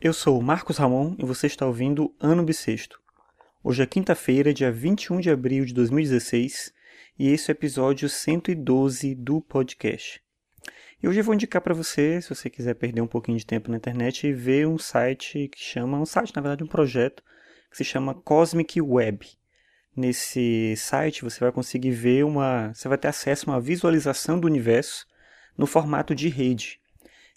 Eu sou o Marcos Ramon e você está ouvindo Ano Bissexto. Hoje é quinta-feira, dia 21 de abril de 2016, e esse é o episódio 112 do podcast. E hoje eu vou indicar para você, se você quiser perder um pouquinho de tempo na internet, ver um site que chama, um site, na verdade, um projeto que se chama Cosmic Web. Nesse site você vai conseguir ver uma, você vai ter acesso a uma visualização do universo no formato de rede.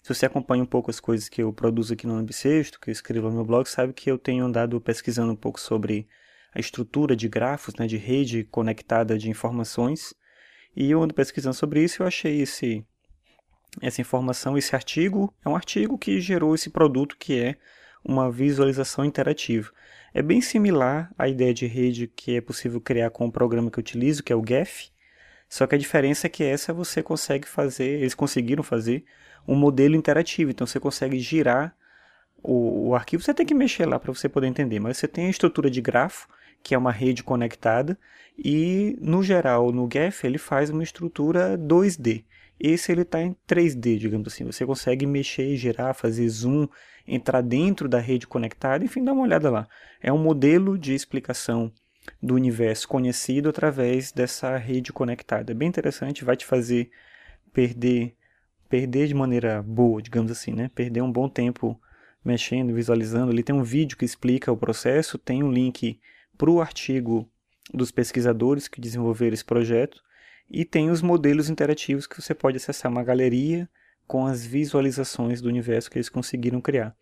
Se você acompanha um pouco as coisas que eu produzo aqui no Ambissexto, que eu escrevo no meu blog, sabe que eu tenho andado pesquisando um pouco sobre a estrutura de grafos, né, de rede conectada de informações. E eu ando pesquisando sobre isso e eu achei esse, essa informação, esse artigo, é um artigo que gerou esse produto que é uma visualização interativa. É bem similar à ideia de rede que é possível criar com o programa que eu utilizo, que é o GEF, só que a diferença é que essa você consegue fazer, eles conseguiram fazer um modelo interativo, então você consegue girar o, o arquivo, você tem que mexer lá para você poder entender, mas você tem a estrutura de grafo, que é uma rede conectada, e no geral, no GEF, ele faz uma estrutura 2D. Esse ele está em 3D, digamos assim. Você consegue mexer, girar, fazer zoom, entrar dentro da rede conectada, enfim, dá uma olhada lá. É um modelo de explicação do universo conhecido através dessa rede conectada. É bem interessante, vai te fazer perder perder de maneira boa, digamos assim, né? Perder um bom tempo mexendo, visualizando. Ali tem um vídeo que explica o processo, tem um link para o artigo dos pesquisadores que desenvolveram esse projeto e tem os modelos interativos que você pode acessar uma galeria com as visualizações do universo que eles conseguiram criar.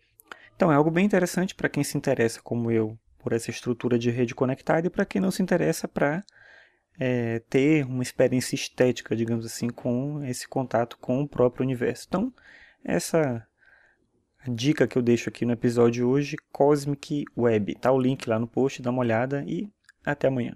Então é algo bem interessante para quem se interessa, como eu, por essa estrutura de rede conectada e para quem não se interessa para é, ter uma experiência estética, digamos assim, com esse contato com o próprio universo. Então, essa dica que eu deixo aqui no episódio de hoje, Cosmic Web. Tá o link lá no post, dá uma olhada e até amanhã.